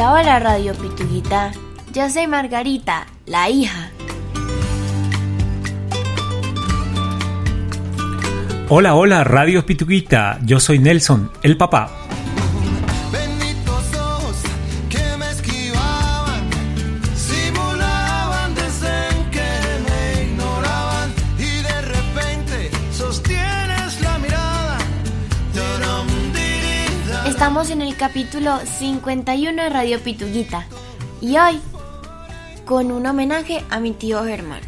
Hola, hola Radio Pituguita. Yo soy Margarita, la hija. Hola, hola, Radio Pituguita. Yo soy Nelson, el papá. Capítulo 51 de Radio Pituguita. Y hoy, con un homenaje a mi tío Germán.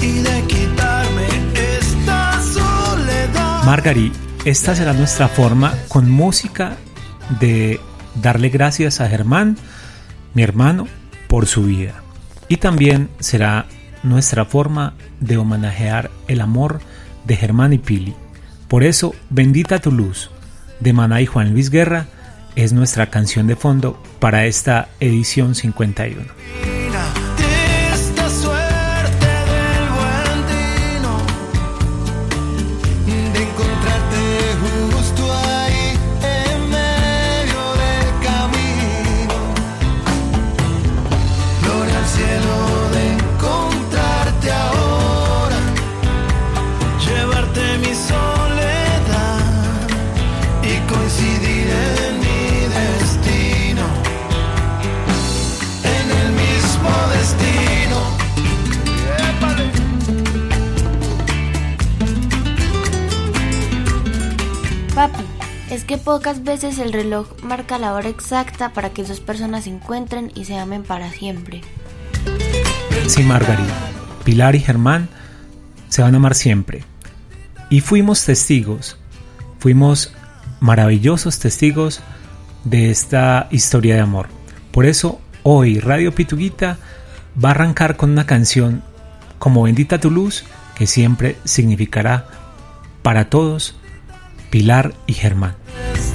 Y de quitarme esta soledad. Margari, esta será nuestra forma con música de darle gracias a Germán, mi hermano, por su vida. Y también será nuestra forma de homenajear el amor de Germán y Pili. Por eso, Bendita tu luz, de Maná y Juan Luis Guerra, es nuestra canción de fondo para esta edición 51. Que pocas veces el reloj marca la hora exacta para que dos personas se encuentren y se amen para siempre. Sí, Margarita, Pilar y Germán se van a amar siempre. Y fuimos testigos, fuimos maravillosos testigos de esta historia de amor. Por eso hoy Radio Pituguita va a arrancar con una canción como Bendita tu luz, que siempre significará para todos Pilar y Germán. Desde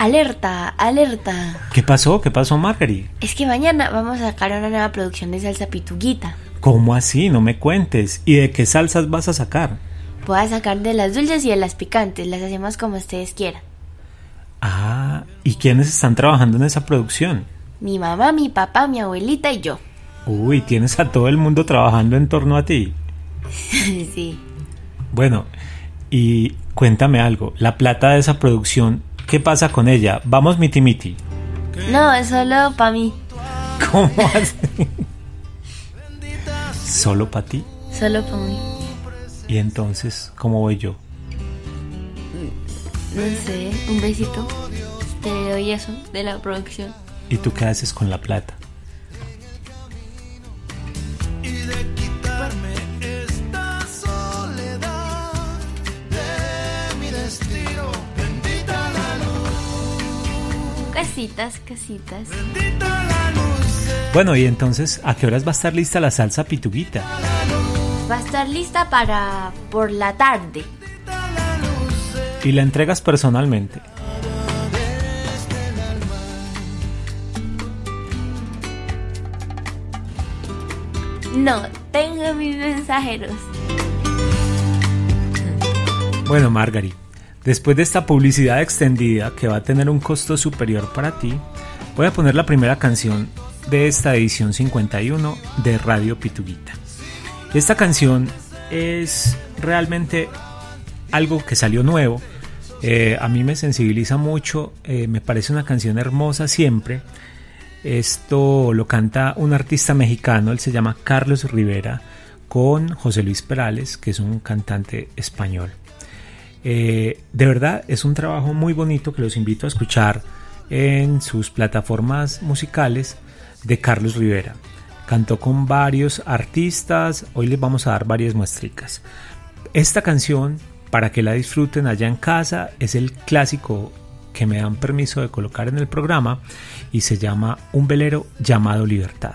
Alerta, alerta. ¿Qué pasó? ¿Qué pasó, Margarita? Es que mañana vamos a sacar una nueva producción de salsa pituguita. ¿Cómo así? No me cuentes. ¿Y de qué salsas vas a sacar? Voy a sacar de las dulces y de las picantes, las hacemos como ustedes quieran. Ah, ¿y quiénes están trabajando en esa producción? Mi mamá, mi papá, mi abuelita y yo. Uy, tienes a todo el mundo trabajando en torno a ti. sí. Bueno, y cuéntame algo, la plata de esa producción, ¿qué pasa con ella? Vamos miti miti. No, es solo para mí. ¿Cómo así? ¿Solo para ti? Solo para mí. ¿Y entonces cómo voy yo? No sé, un besito. Te doy eso de la producción. ¿Y tú qué haces con la plata? Casitas, casitas. Bueno, y entonces, ¿a qué horas va a estar lista la salsa pituguita? Va a estar lista para por la tarde. Y la entregas personalmente. No, tengo mis mensajeros. Bueno, Margaret, después de esta publicidad extendida que va a tener un costo superior para ti, voy a poner la primera canción de esta edición 51 de Radio Pituguita. Esta canción es realmente algo que salió nuevo. Eh, a mí me sensibiliza mucho, eh, me parece una canción hermosa siempre. Esto lo canta un artista mexicano, él se llama Carlos Rivera, con José Luis Perales, que es un cantante español. Eh, de verdad es un trabajo muy bonito que los invito a escuchar en sus plataformas musicales de Carlos Rivera. Cantó con varios artistas, hoy les vamos a dar varias muestricas. Esta canción, para que la disfruten allá en casa, es el clásico que me dan permiso de colocar en el programa y se llama Un velero llamado Libertad.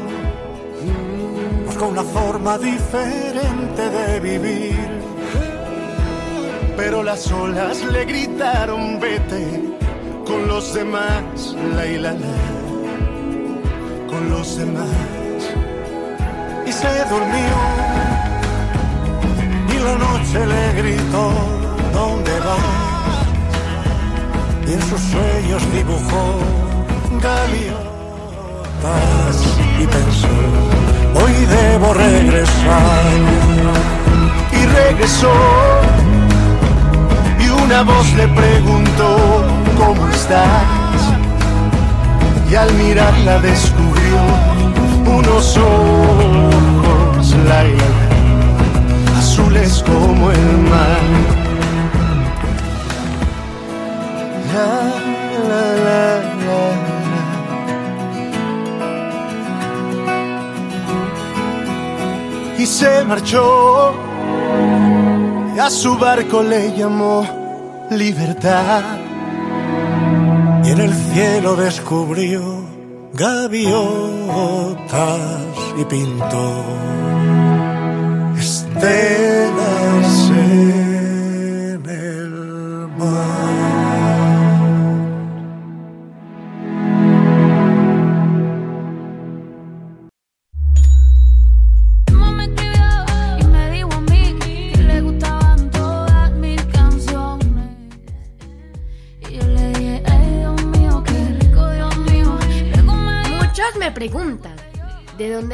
una forma diferente de vivir. Pero las olas le gritaron vete con los demás, la y con los demás. Y se durmió y la noche le gritó, ¿dónde vas? Y en sus sueños dibujó gaviotas y pensó, hoy debo regresar. Y regresó y una voz le preguntó, ¿cómo estás? Y al mirarla descubrió unos ojos la, azules como el mar. La, la, la, y se marchó. Y a su barco le llamó libertad. Y en el cielo descubrió gaviotas y pintó estelas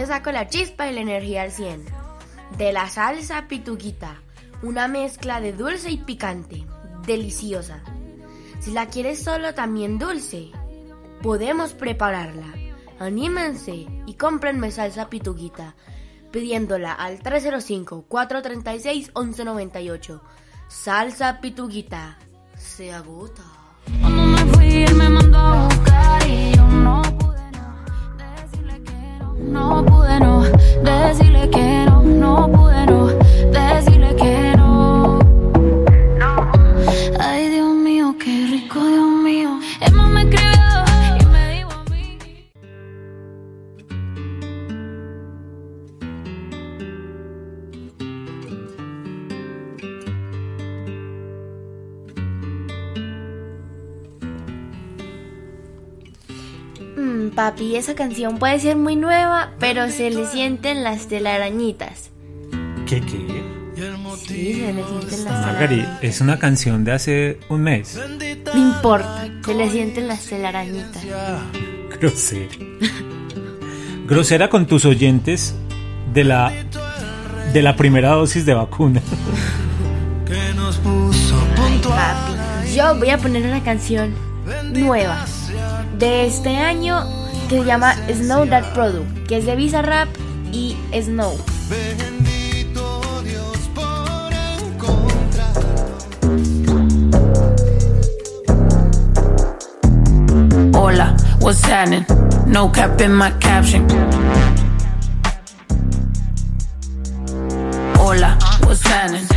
saco la chispa y la energía al 100? De la salsa pituguita, una mezcla de dulce y picante, deliciosa. Si la quieres solo también dulce, podemos prepararla. Anímense y cómprenme salsa pituguita, pidiéndola al 305-436-1198. Salsa pituguita, se agota. No pude no esa canción puede ser muy nueva, pero se le sienten las telarañitas. ¿Qué qué? Sí, se le sienten las Margari, es una canción de hace un mes. No importa, se le sienten las telarañitas. Grosera. Grosera con tus oyentes de la de la primera dosis de vacuna. Ay, papi, yo voy a poner una canción nueva de este año que se llama Snow That Product, que es de Visa Rap y Snow. Hola, what's happening? No cap in my caption. Hola, what's happening?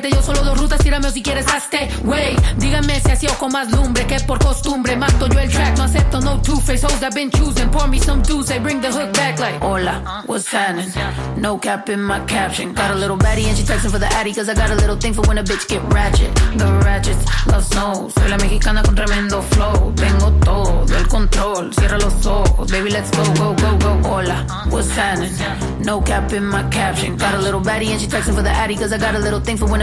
te dio solo dos rutas. Tírame o si quieres hazte, wey. Díganme si así o con más lumbre que por costumbre. Mato yo el track, no acepto no two-face hoes I've been choosing. Pour me some dudes, they bring the hook back like. Hola, what's happening? No cap in my caption. Got a little baddie and she texting for the addy. Cause I got a little thing for when a bitch get ratchet. The ratchets love snow. Soy la mexicana con tremendo flow. Tengo todo el control. Cierra los ojos. Baby, let's go, go, go, go. Hola, what's happening? No cap in my caption. Got a little baddie and she texting for the addy. Cause I got a little thing for when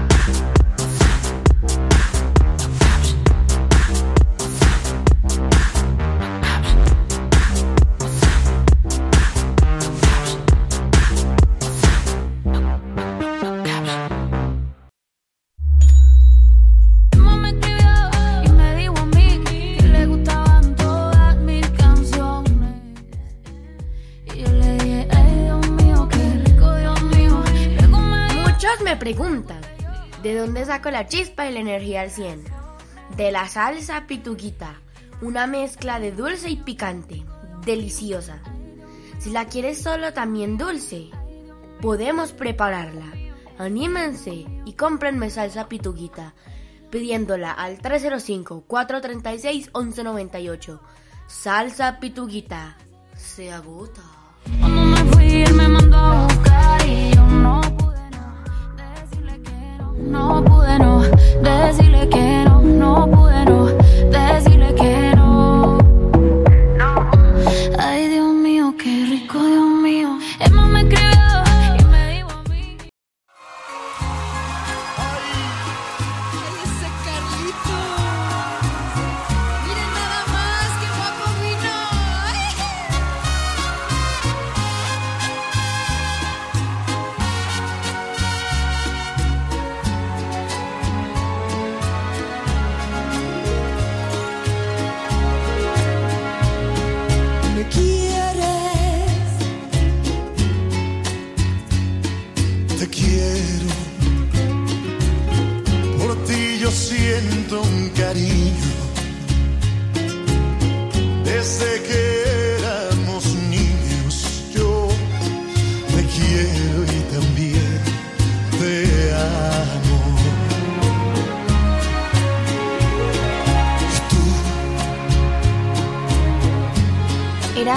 Saco la chispa y la energía al 100? De la salsa pituquita, una mezcla de dulce y picante, deliciosa. Si la quieres solo también dulce, podemos prepararla. Anímense y cómprenme salsa pituquita pidiéndola al 305-436-1198. Salsa pituguita. Se agota. Me mandó a buscar no, pude no decirle que no, no pude no decirle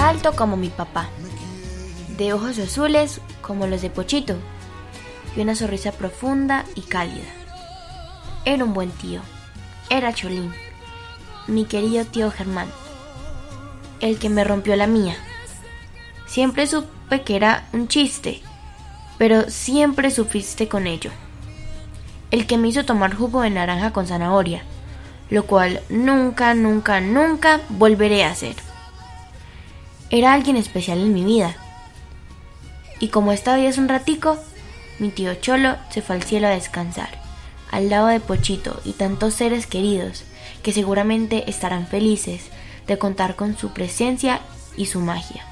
alto como mi papá, de ojos azules como los de Pochito, y una sonrisa profunda y cálida. Era un buen tío, era Cholín, mi querido tío Germán, el que me rompió la mía. Siempre supe que era un chiste, pero siempre sufriste con ello. El que me hizo tomar jugo de naranja con zanahoria, lo cual nunca, nunca, nunca volveré a hacer. Era alguien especial en mi vida. Y como esta vida es un ratico, mi tío Cholo se fue al cielo a descansar, al lado de Pochito y tantos seres queridos que seguramente estarán felices de contar con su presencia y su magia.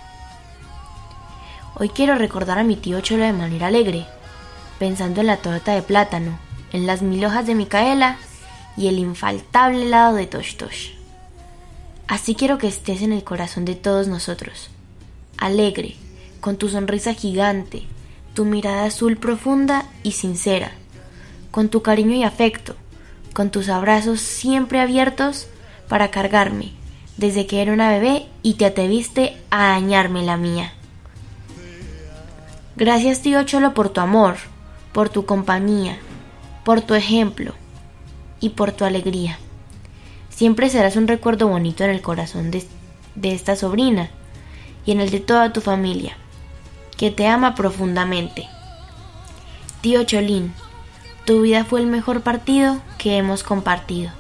Hoy quiero recordar a mi tío Cholo de manera alegre, pensando en la torta de plátano, en las mil hojas de Micaela y el infaltable helado de Tosh Tosh. Así quiero que estés en el corazón de todos nosotros, alegre, con tu sonrisa gigante, tu mirada azul profunda y sincera, con tu cariño y afecto, con tus abrazos siempre abiertos para cargarme, desde que era una bebé y te atreviste a dañarme la mía. Gracias tío Cholo por tu amor, por tu compañía, por tu ejemplo y por tu alegría. Siempre serás un recuerdo bonito en el corazón de, de esta sobrina y en el de toda tu familia, que te ama profundamente. Tío Cholín, tu vida fue el mejor partido que hemos compartido.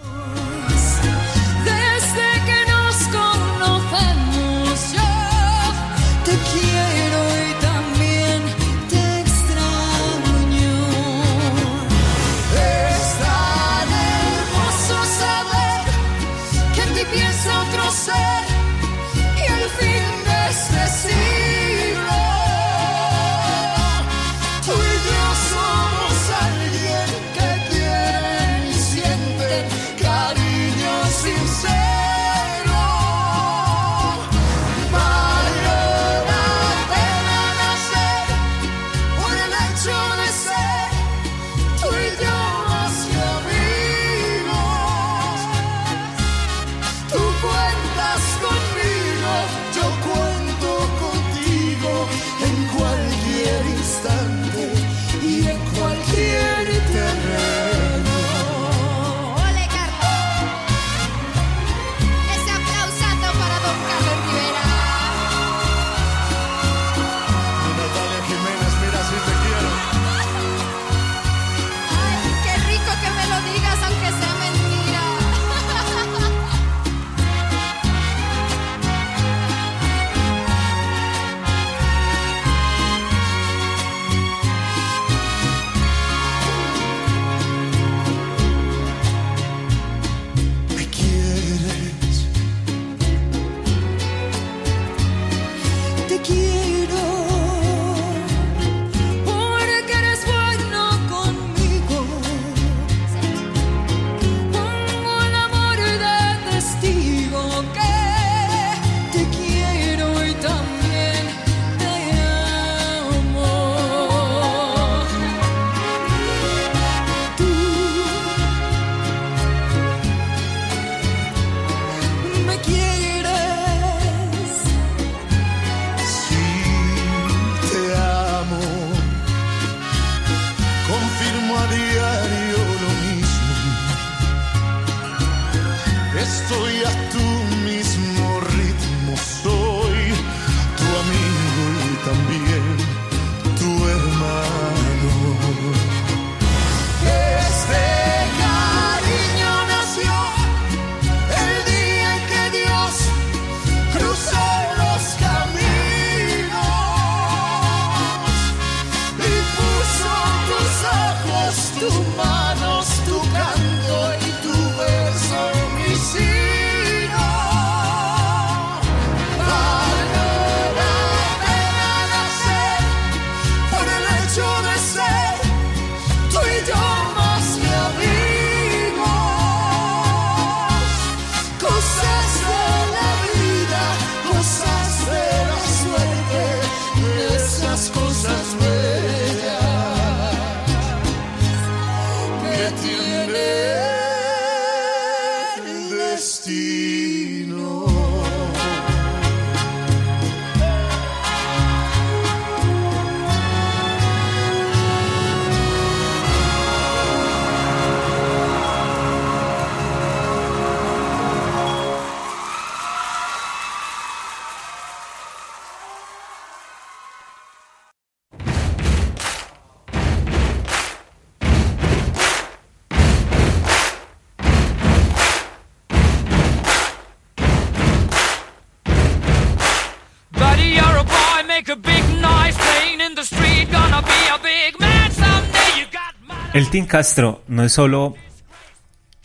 El Team Castro no es solo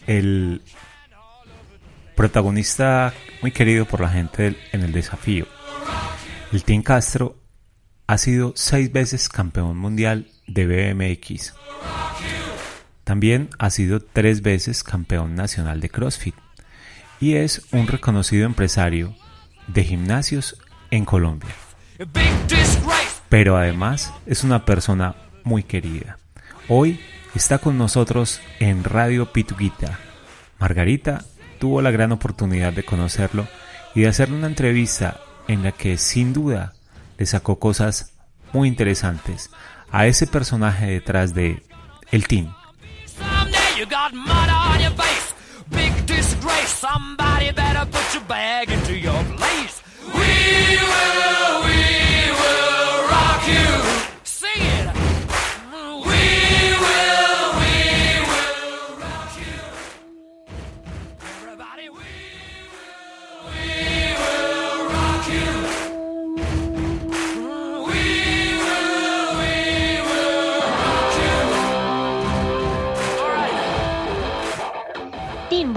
el protagonista muy querido por la gente en el desafío. El Team Castro ha sido seis veces campeón mundial de BMX. También ha sido tres veces campeón nacional de CrossFit y es un reconocido empresario de gimnasios en Colombia. Pero además es una persona muy querida. Hoy está con nosotros en Radio Pituquita. Margarita tuvo la gran oportunidad de conocerlo y de hacerle una entrevista en la que sin duda le sacó cosas muy interesantes a ese personaje detrás de el team.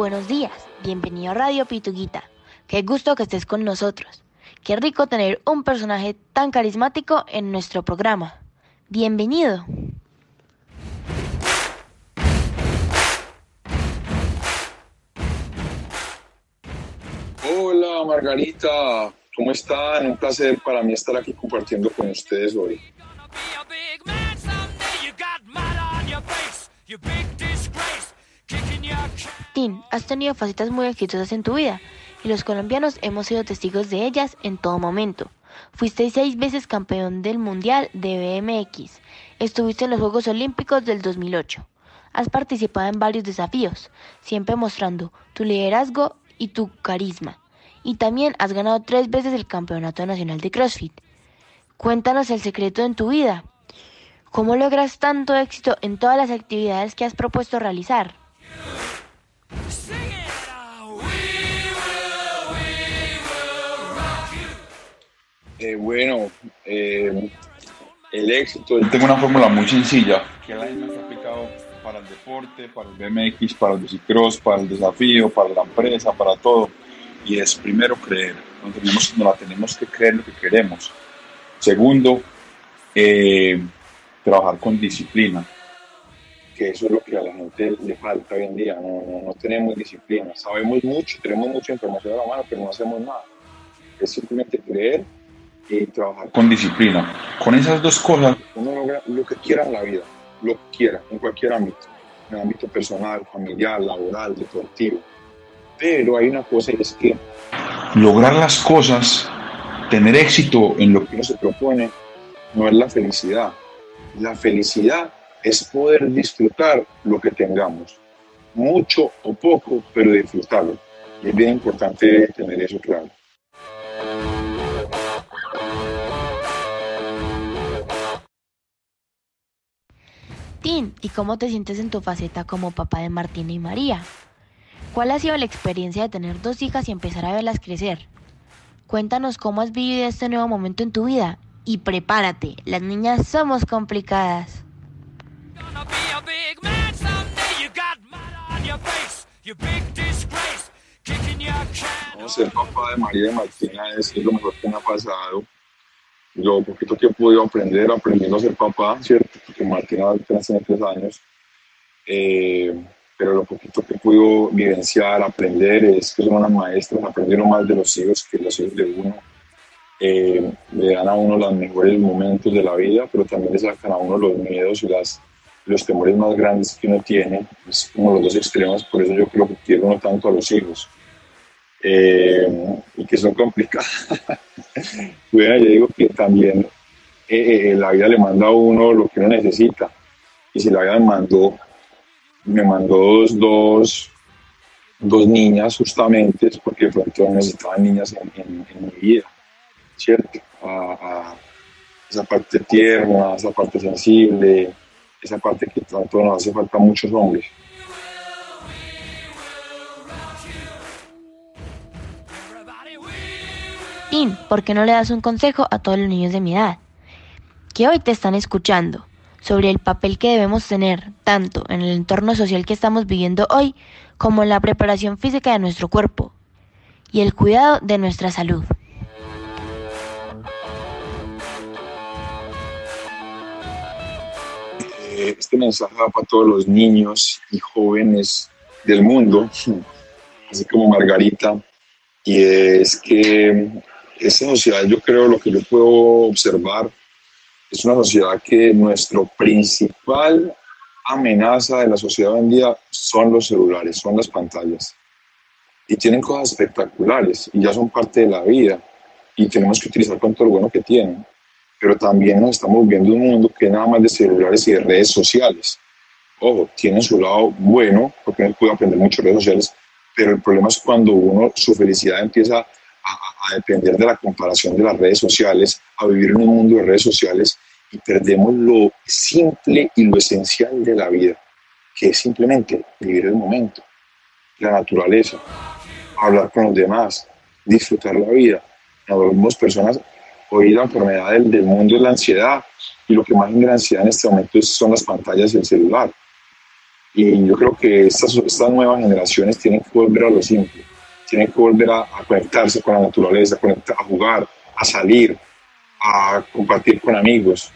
Buenos días. Bienvenido a Radio Pituguita. Qué gusto que estés con nosotros. Qué rico tener un personaje tan carismático en nuestro programa. Bienvenido. Hola Margarita, ¿cómo están? Un placer para mí estar aquí compartiendo con ustedes hoy. big Tim, has tenido facetas muy exitosas en tu vida y los colombianos hemos sido testigos de ellas en todo momento. Fuiste seis veces campeón del Mundial de BMX. Estuviste en los Juegos Olímpicos del 2008. Has participado en varios desafíos, siempre mostrando tu liderazgo y tu carisma. Y también has ganado tres veces el Campeonato Nacional de CrossFit. Cuéntanos el secreto en tu vida. ¿Cómo logras tanto éxito en todas las actividades que has propuesto realizar? Eh, bueno, eh, el éxito, yo tengo una fórmula muy sencilla que la misma está aplicado para el deporte, para el BMX, para el bicicross, para el desafío, para la empresa, para todo. Y es primero creer, no, tenemos, no la tenemos que creer lo que queremos. Segundo, eh, trabajar con disciplina, que eso es lo que a la gente le falta hoy en día, no, no, no tenemos disciplina, sabemos mucho, tenemos mucha información a la mano, pero no hacemos nada. Es simplemente creer y trabajar con disciplina. Con esas dos cosas, uno logra lo que quiera en la vida, lo que quiera, en cualquier ámbito, en el ámbito personal, familiar, laboral, deportivo. Pero hay una cosa y es que lograr las cosas, tener éxito en lo que uno se propone, no es la felicidad. La felicidad es poder disfrutar lo que tengamos, mucho o poco, pero disfrutarlo. Es bien importante tener eso claro. Tin, ¿y cómo te sientes en tu faceta como papá de Martina y María? ¿Cuál ha sido la experiencia de tener dos hijas y empezar a verlas crecer? Cuéntanos cómo has vivido este nuevo momento en tu vida y prepárate, las niñas somos complicadas. Ser papá de María y Martina es lo mejor que me ha pasado lo poquito que he podido aprender, aprendiendo a ser papá, ¿cierto? Porque Martina apenas tiene tres años, eh, pero lo poquito que podido vivenciar, aprender, es que son unas maestras, aprendieron más de los hijos que los hijos de uno. Eh, le dan a uno los mejores momentos de la vida, pero también le sacan a uno los miedos y las, los temores más grandes que uno tiene. Es como los dos extremos, por eso yo creo que quiero uno tanto a los hijos. Eh, y que son complicadas. bueno, yo digo que también eh, eh, la vida le manda a uno lo que uno necesita. Y si la vida me mandó, me mandó dos, dos, dos niñas justamente, es porque de pronto necesitaban niñas en, mi vida, ¿cierto? A, esa parte tierna, esa parte sensible, esa parte que tanto nos hace falta muchos hombres. ¿por qué no le das un consejo a todos los niños de mi edad? Que hoy te están escuchando sobre el papel que debemos tener tanto en el entorno social que estamos viviendo hoy como en la preparación física de nuestro cuerpo y el cuidado de nuestra salud. Eh, este mensaje va para todos los niños y jóvenes del mundo, así como Margarita, y es que esta sociedad, yo creo, lo que yo puedo observar, es una sociedad que nuestro principal amenaza de la sociedad hoy en día son los celulares, son las pantallas. Y tienen cosas espectaculares y ya son parte de la vida y tenemos que utilizar con todo lo bueno que tienen. Pero también nos estamos viendo un mundo que nada más de celulares y de redes sociales. Ojo, tiene su lado bueno, porque uno puede aprender mucho de redes sociales, pero el problema es cuando uno, su felicidad empieza a, depender de la comparación de las redes sociales, a vivir en un mundo de redes sociales y perdemos lo simple y lo esencial de la vida, que es simplemente vivir el momento, la naturaleza, hablar con los demás, disfrutar la vida. Nos personas, hoy la enfermedad del, del, mundo es la ansiedad y lo que más genera ansiedad en este momento son las pantallas y el celular. Y yo creo que estas, estas nuevas generaciones tienen que volver a lo simple tienen que volver a, conectarse con la naturaleza, a, jugar, a salir, a compartir con amigos.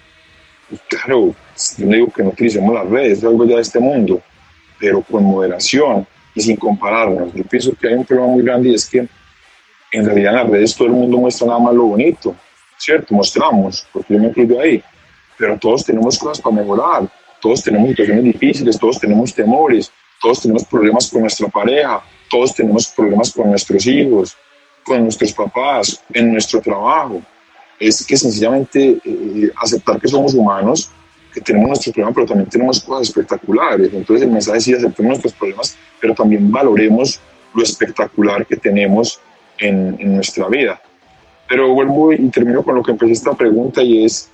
claro, yo no digo que no utilicemos las redes, es algo ya de este mundo, pero con moderación y sin compararnos. Yo pienso que hay un problema muy grande y es que en realidad en las redes todo el mundo muestra nada más lo bonito, ¿cierto? Mostramos, porque yo me incluyo ahí, pero todos tenemos cosas para mejorar, todos tenemos situaciones difíciles, todos tenemos temores, todos tenemos problemas con nuestra pareja, todos tenemos problemas con nuestros hijos, con nuestros papás, en nuestro trabajo. Es que sencillamente eh, aceptar que somos humanos, que tenemos nuestros problemas, pero también tenemos cosas espectaculares. Entonces el mensaje es sí, aceptemos nuestros problemas, pero también valoremos lo espectacular que tenemos en, en nuestra vida. Pero vuelvo y termino con lo que empecé esta pregunta y es,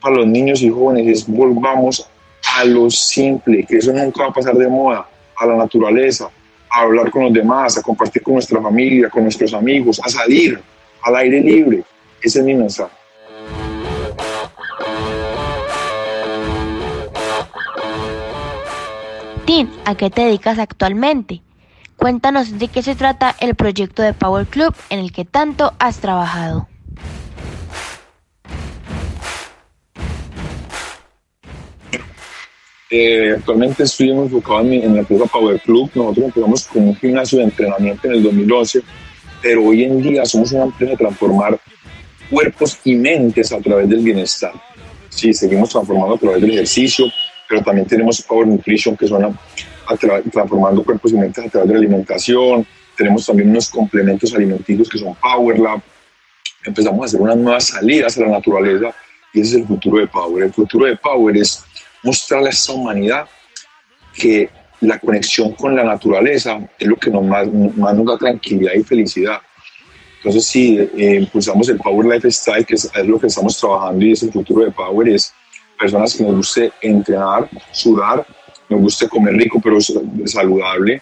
para los niños y jóvenes, es volvamos a lo simple, que eso nunca va a pasar de moda, a la naturaleza, a hablar con los demás, a compartir con nuestra familia, con nuestros amigos, a salir al aire libre. Ese es mi mensaje. Tim, ¿a qué te dedicas actualmente? Cuéntanos de qué se trata el proyecto de Power Club en el que tanto has trabajado. Eh, actualmente estoy enfocado en, la empresa Power Club. Nosotros empezamos con un gimnasio de entrenamiento en el 2011, pero hoy en día somos una empresa de transformar cuerpos y mentes a través del bienestar. Sí, seguimos transformando a través del ejercicio, pero también tenemos Power Nutrition, que son transformando cuerpos y mentes a través de la alimentación. Tenemos también unos complementos alimenticios que son Power Lab. Empezamos a hacer unas nuevas salidas a la naturaleza y ese es el futuro de Power. El futuro de Power es mostrarle a esta humanidad que la conexión con la naturaleza es lo que nos más, más nos da tranquilidad y felicidad. Entonces, sí, eh, impulsamos el Power Lifestyle, que es, es, lo que estamos trabajando y es el futuro de Power, es personas que nos guste entrenar, sudar, nos guste comer rico pero saludable,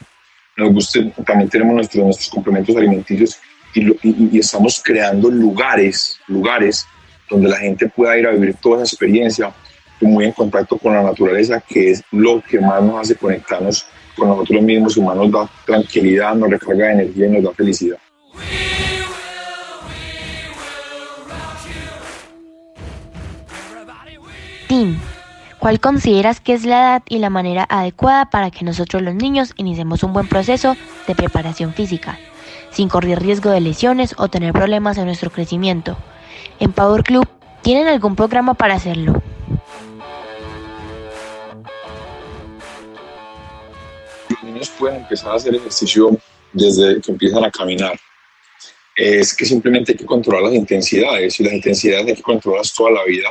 nos guste, también tenemos nuestros, nuestros complementos alimenticios y, y, y, estamos creando lugares, lugares donde la gente pueda ir a vivir toda esa experiencia muy en contacto con la naturaleza, que es lo que más nos hace conectarnos con nosotros mismos, y más nos da tranquilidad, nos recarga de energía y nos da felicidad. Tim, ¿cuál consideras que es la edad y la manera adecuada para que nosotros los niños iniciemos un buen proceso de preparación física, sin correr riesgo de lesiones o tener problemas en nuestro crecimiento? En Power Club, ¿tienen algún programa para hacerlo? Los niños pueden empezar a hacer ejercicio desde que empiezan a caminar. Es que simplemente hay que controlar las intensidades y las intensidades hay que controlarlas toda la vida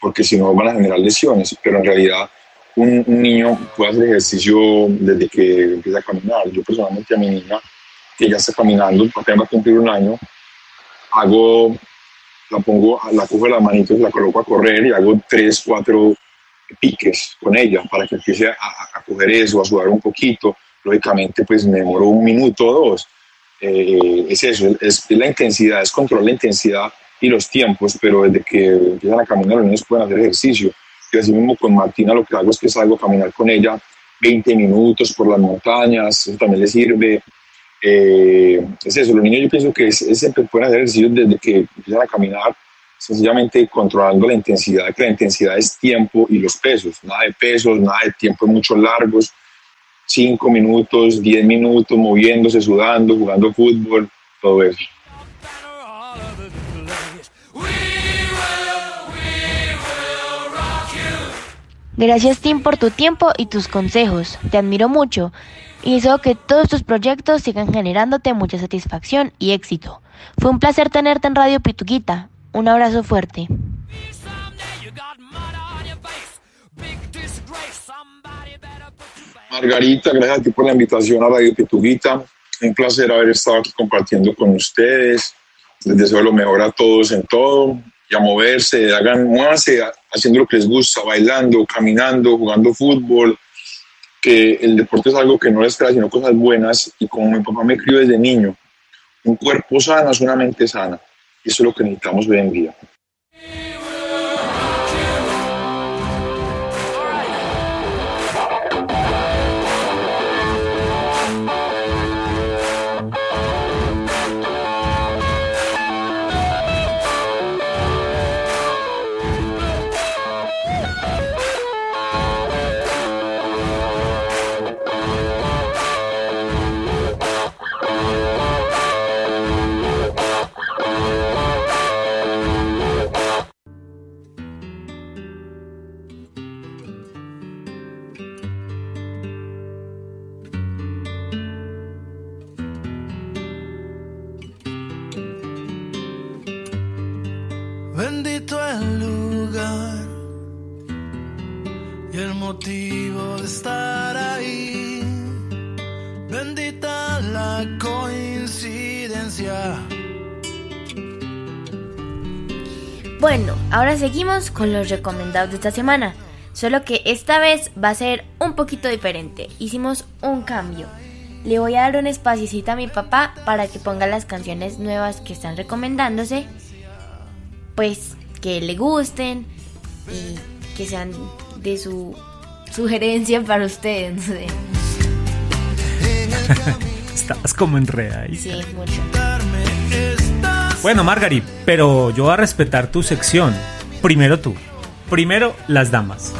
porque si no van a generar lesiones, pero en realidad un, un, niño puede hacer ejercicio desde que empieza a caminar. Yo personalmente a mi niña, que ya está caminando, apenas va a cumplir un año, hago, la pongo, la cojo de las manitos, la coloco a correr y hago tres, cuatro piques con ella para que empiece a, a coger eso, a sudar un poquito. Lógicamente, pues me demoro un minuto o dos. Eh, es eso, es, es la intensidad, es controlar la intensidad y los tiempos, pero desde que empiezan a caminar los niños pueden hacer ejercicio. Y así mismo con Martina lo que hago es que salgo a caminar con ella 20 minutos por las montañas, eso también le sirve. Eh, es eso, los niños yo pienso que es, es, siempre pueden hacer ejercicio desde que empiezan a caminar, sencillamente controlando la intensidad, que la intensidad es tiempo y los pesos, nada de pesos, nada de tiempos mucho largos, 5 minutos, 10 minutos, moviéndose, sudando, jugando fútbol, todo eso. Gracias Tim por tu tiempo y tus consejos. Te admiro mucho y deseo que todos tus proyectos sigan generándote mucha satisfacción y éxito. Fue un placer tenerte en Radio Pituquita. Un abrazo fuerte. Margarita, gracias a ti por la invitación a Radio Pituquita. Un placer haber estado aquí compartiendo con ustedes. Les deseo lo mejor a todos en todo y a moverse, hagan, muévanse haciendo lo que les gusta, bailando, caminando, jugando fútbol, que el deporte es algo que no les trae sino cosas buenas y como mi papá me crió desde niño, un cuerpo sano es una mente sana y eso es lo que necesitamos hoy en día. Seguimos con los recomendados de esta semana. Solo que esta vez va a ser un poquito diferente. Hicimos un cambio. Le voy a dar un espacio a mi papá para que ponga las canciones nuevas que están recomendándose pues que le gusten y que sean de su sugerencia para ustedes, no sé. Estabas como enreda ahí. Sí, mucho. Bueno, Margarit, pero yo voy a respetar tu sección. Primero tú. Primero las damas.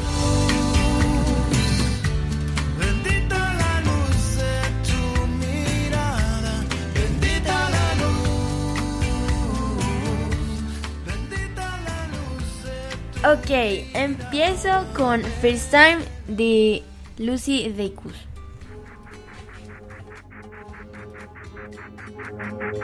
Ok, empiezo con First Time de Lucy Dacus. Vamos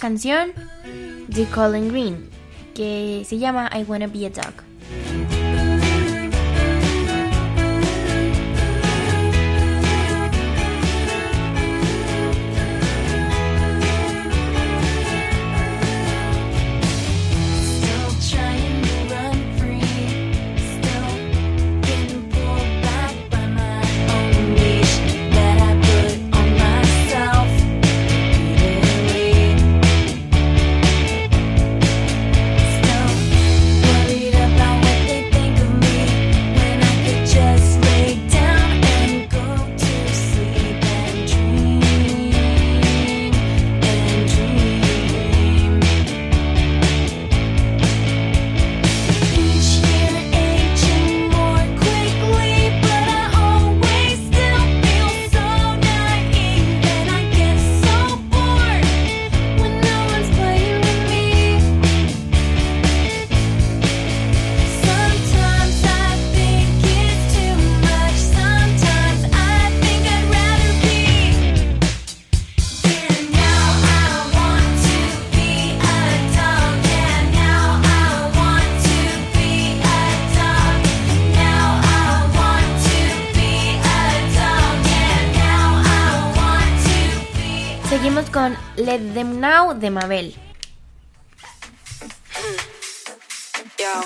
canción de Colin Green que se llama I Wanna Be a Dog. Let Them Know de Mabel. Yo.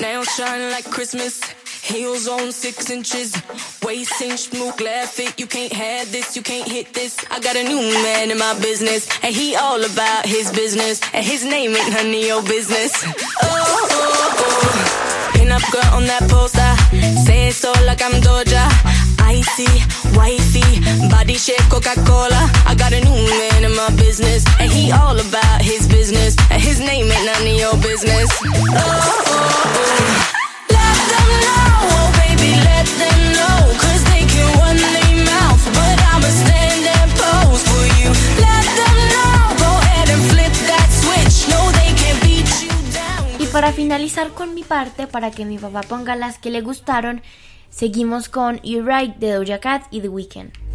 Nails shine like Christmas. Heels on six inches. Waist inch, smooth, glad fit. You can't have this, you can't hit this. I got a new man in my business. And he all about his business. And his name ain't none of your business. Oh, oh, oh. Pin up girl on that poster. Say it so like I'm Doja. Icy, wifey, body shape Coca-Cola. I got a new man in my business, and he all about his business, and his name ain't none of your business. Oh, oh, oh. Let them know, oh baby, let them know, 'cause they can run their mouth, but I'ma stand and pose for you. Let them know, go ahead and flip that switch. No, they can't beat you down. Y para finalizar con mi parte, para que mi papá ponga las que le gustaron, seguimos con You're Right de Doja Cat y The Weeknd.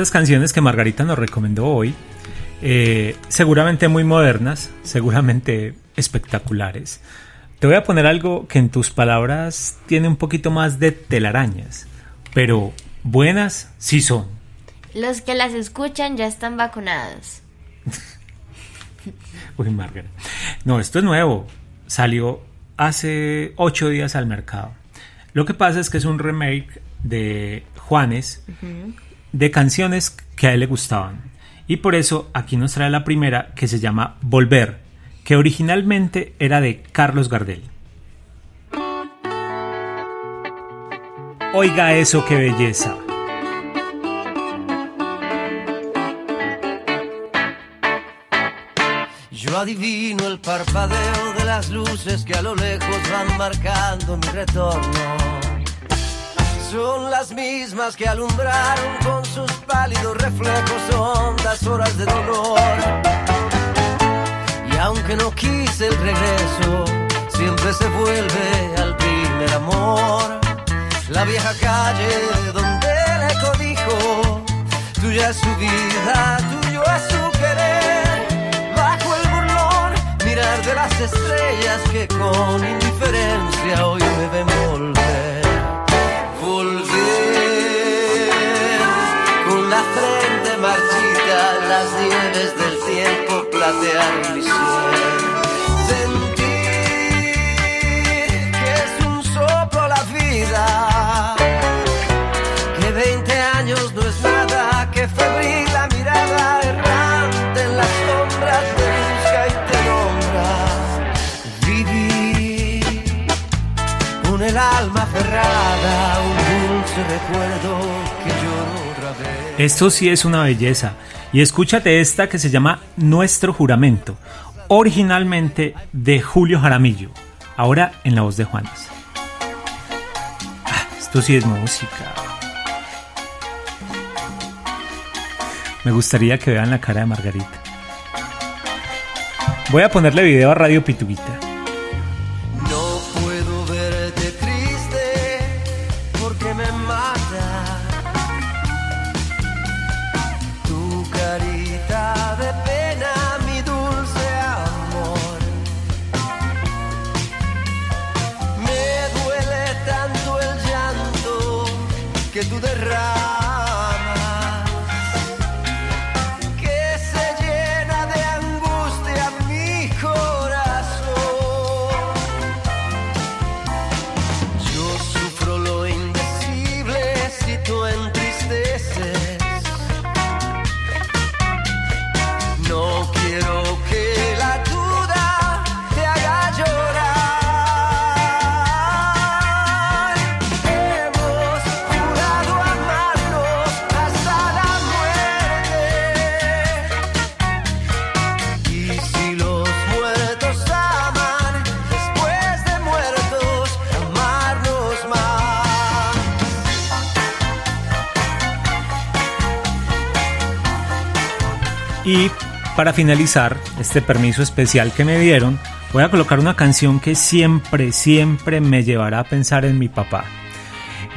Estas canciones que Margarita nos recomendó hoy, eh, seguramente muy modernas, seguramente espectaculares. Te voy a poner algo que en tus palabras tiene un poquito más de telarañas, pero buenas sí son. Los que las escuchan ya están vacunados. Uy, Margarita. No, esto es nuevo. Salió hace ocho días al mercado. Lo que pasa es que es un remake de Juanes de canciones que a él le gustaban. Y por eso aquí nos trae la primera que se llama Volver, que originalmente era de Carlos Gardel. Oiga eso, qué belleza. Yo adivino el parpadeo de las luces que a lo lejos van marcando mi retorno. Son las mismas que alumbraron con sus pálidos reflejos hondas horas de dolor. Y aunque no quise el regreso, siempre se vuelve al primer amor. la vieja calle donde el eco dijo, tuya es su vida, tuyo es su querer, bajo el burlón, mirar de las estrellas que con indiferencia hoy me ven volver, las nieves del tiempo platear mi ser. Sentir que es un soplo la vida, que 20 años no es nada, que febril la mirada errante en las sombras te busca y te nombra. Vivir con el alma cerrada, un dulce recuerdo que lloro otra vez. Esto sí es una belleza. Y escúchate esta que se llama Nuestro Juramento, originalmente de Julio Jaramillo, ahora en la voz de Juanes. Ah, esto sí es música. Me gustaría que vean la cara de Margarita. Voy a ponerle video a Radio Pituguita. Para finalizar este permiso especial que me dieron, voy a colocar una canción que siempre, siempre me llevará a pensar en mi papá.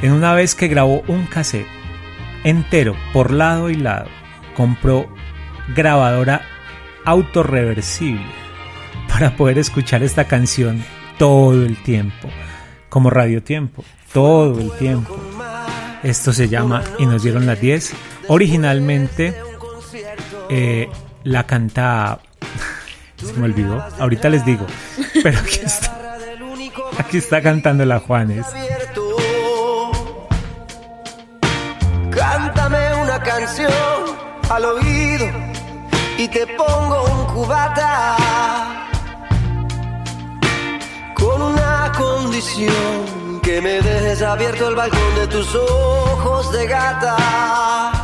En una vez que grabó un cassette entero por lado y lado, compró grabadora autorreversible para poder escuchar esta canción todo el tiempo, como radio tiempo, todo el tiempo. Esto se llama Y nos dieron las 10. Originalmente eh, la canta. Se me olvidó. Ahorita les digo. Pero aquí está. Aquí está cantando la Juanes. Cántame una canción al oído y te pongo un cubata con una condición que me dejes abierto el balcón de tus ojos de gata.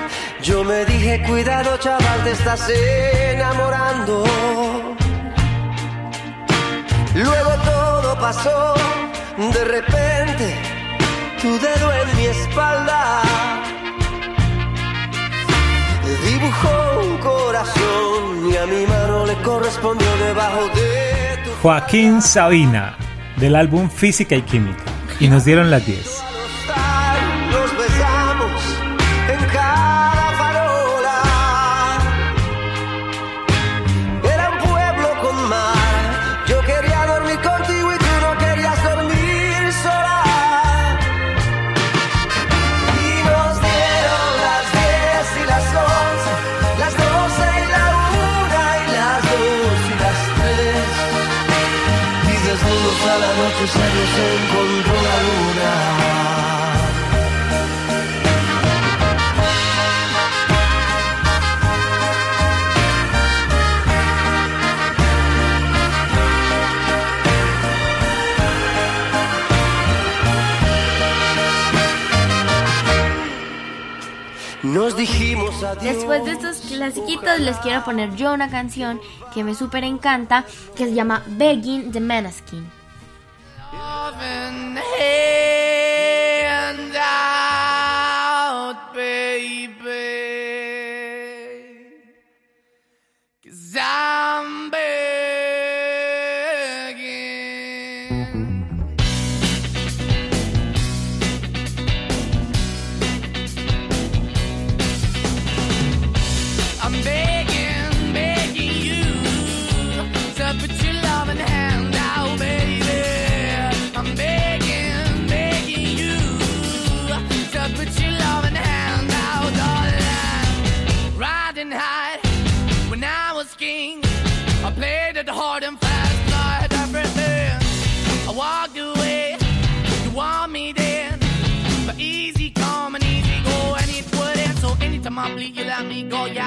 yo me dije, cuidado chaval, te estás enamorando. Luego todo pasó, de repente, tu dedo en mi espalda dibujó un corazón y a mi mano le correspondió debajo de tu Joaquín Sabina, del álbum Física y Química. Y nos dieron las 10. Después de estos clasiquitos les quiero poner yo una canción que me súper encanta que se llama Begging the Manaskin.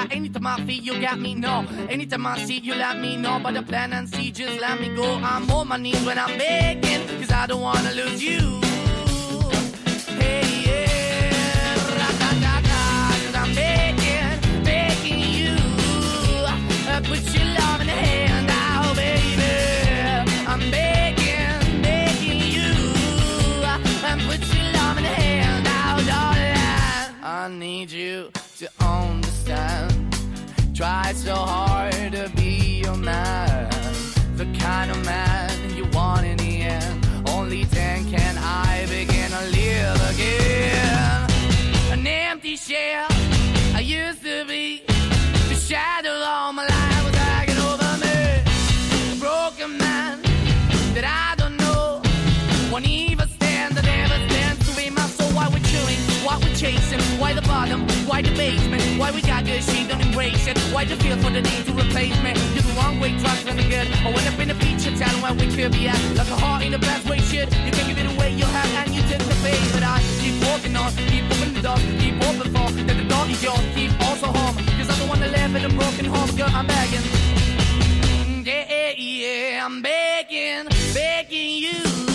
Me anytime I feel, you got me. No, anytime I see, you let me know. But the plan and see, just let me go. I'm on my knees when I'm begging, cause I don't wanna lose you. Hey, yeah, ra-da-da-da, 'cause I'm begging, begging you. Uh, Put your love in the hand out, baby. I'm begging, begging you. uh, And put your love in the hand out, darling. I need you to understand. Try so hard to be your man. The kind of man chasing, why the bottom, why the basement, why we got good, she don't embrace it. Why the feel for the need to replace me? You're the wrong way, trust me good. I went up in the feature, town where we could be at. Like a heart in the best way, shit. You can give it away, you have, and you take the bait. But I keep walking on, keep opening the door, keep open for that the door is yours, keep also home. Cause I'm the one that live in a broken home, girl, I'm begging. Yeah, Yeah, yeah, I'm begging, begging you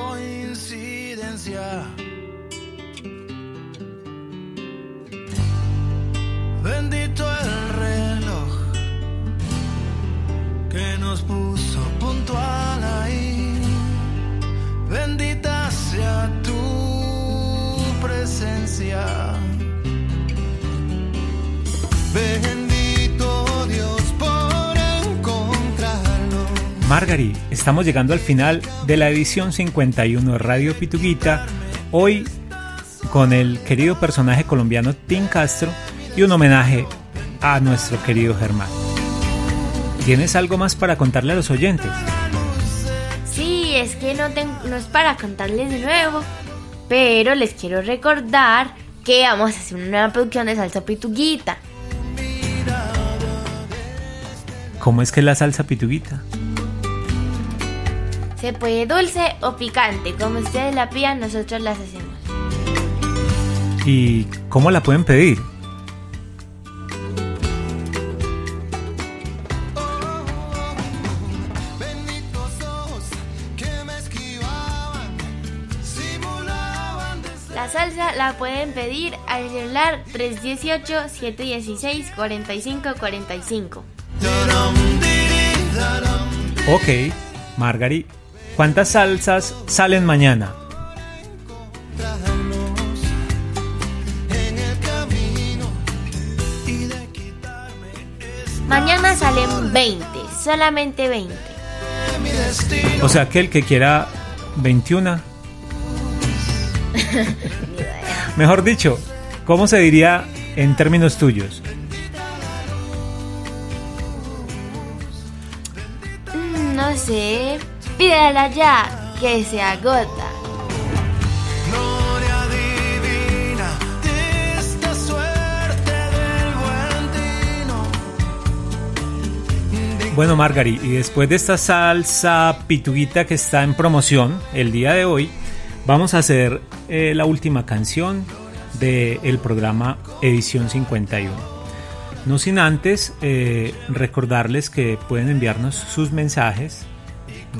coincidencia. Estamos llegando al final de la edición 51 de Radio Pituguita. Hoy con el querido personaje colombiano Tim Castro y un homenaje a nuestro querido Germán. ¿Tienes algo más para contarle a los oyentes? Sí, es que no, no es para contarles de nuevo, pero les quiero recordar que vamos a hacer una nueva producción de salsa pituguita. ¿Cómo es que es la salsa pituguita? Se puede dulce o picante, como ustedes la pidan, nosotros las hacemos. ¿Y cómo la pueden pedir? La salsa la pueden pedir al celular 318-716-4545. Ok, Margari, ¿cuántas salsas salen mañana? Mañana salen 20, solamente 20. O sea que el que quiera 21. Mejor dicho, ¿cómo se diría en términos tuyos? Mm, No sé, pídala ya, que se agota. Gloria divina de esta suerte del buen tino. Bueno, Margari, y después de esta salsa pituguita que está en promoción el día de hoy, vamos a hacer eh, la última canción del programa Edición 51. No sin antes eh, recordarles que pueden enviarnos sus mensajes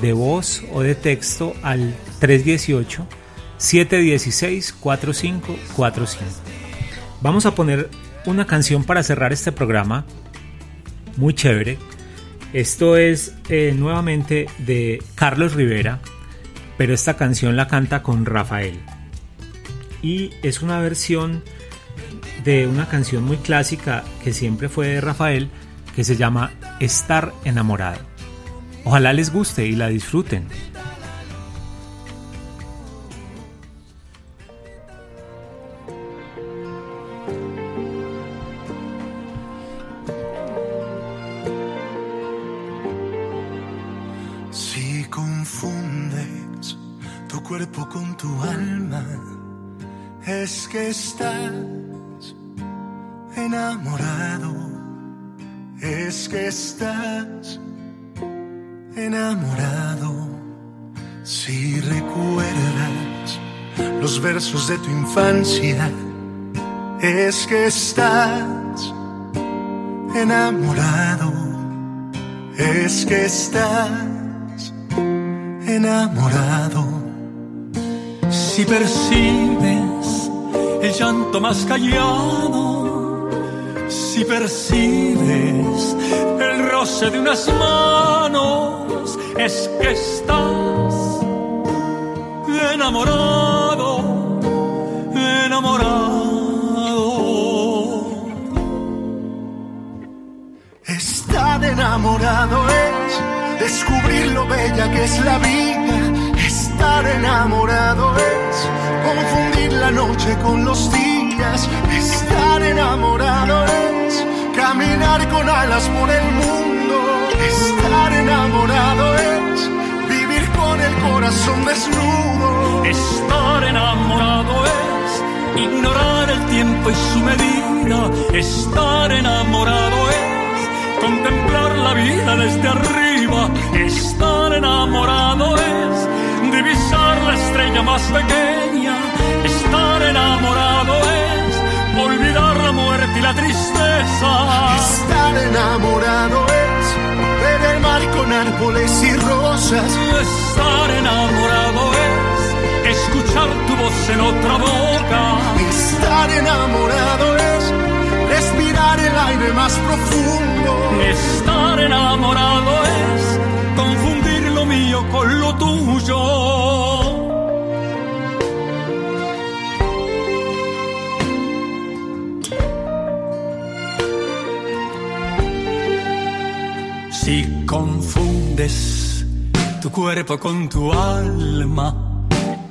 de voz o de texto al 318-716-4545. Vamos a poner una canción para cerrar este programa muy chévere. Esto es eh, nuevamente de Carlos Rivera, pero esta canción la canta con Rafael. Y es una versión de una canción muy clásica que siempre fue de Rafael, que se llama Estar enamorado. Ojalá les guste y la disfruten. Versos de tu infancia, es que estás enamorado, es que estás enamorado. Si percibes el llanto más callado, si percibes el roce de unas manos, es que estás enamorado, Estar enamorado es descubrir lo bella que es la vida. Estar enamorado es confundir la noche con los días. Estar enamorado es caminar con alas por el mundo. Estar enamorado es vivir con el corazón desnudo. Estar enamorado es ignorar el tiempo y su medida. Estar enamorado es contemplar la vida desde arriba. Estar enamorado es divisar la estrella más pequeña. Estar enamorado es olvidar la muerte y la tristeza. Estar enamorado es ver el mar con árboles y rosas. Estar enamorado es escuchar tu voz en otra boca. Estar enamorado es respirar el aire más profundo. Estar enamorado es confundir lo mío con lo tuyo. Si confundes tu cuerpo con tu alma,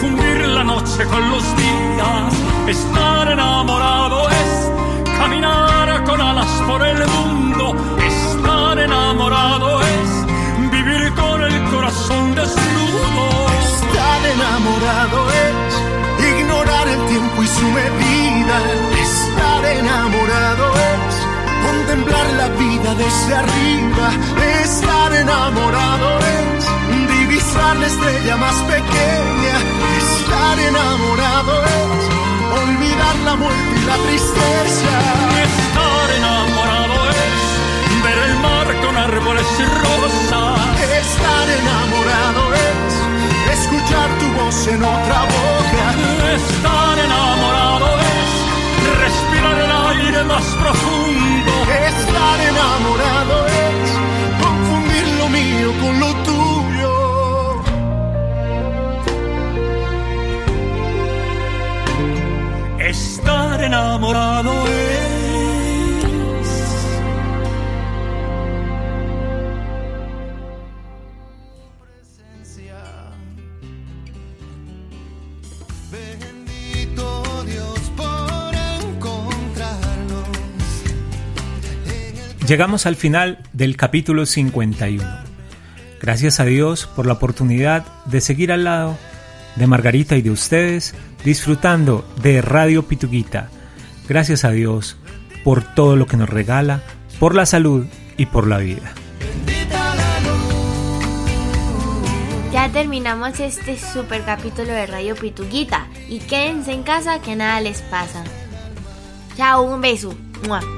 confundir la noche con los días. Estar enamorado es caminar con alas por el mundo. Estar enamorado es vivir con el corazón desnudo. Estar enamorado es ignorar el tiempo y su medida. Estar enamorado es contemplar la vida desde arriba. Estar enamorado es divisar la estrella más pequeña. Estar enamorado es olvidar la muerte y la tristeza. Estar enamorado es ver el mar con árboles y rosas. Estar enamorado es escuchar tu voz en otra boca. Estar enamorado es respirar el aire más profundo. Estar enamorado es confundir lo mío con lo tuyo. Llegamos al final del capítulo 51. Gracias a Dios por la oportunidad de seguir al lado de Margarita y de ustedes disfrutando de Radio Pituguita. Gracias a Dios por todo lo que nos regala, por la salud y por la vida. Ya terminamos este super capítulo de Radio Pituguita y quédense en casa que nada les pasa. Chao, un beso. ¡Mua!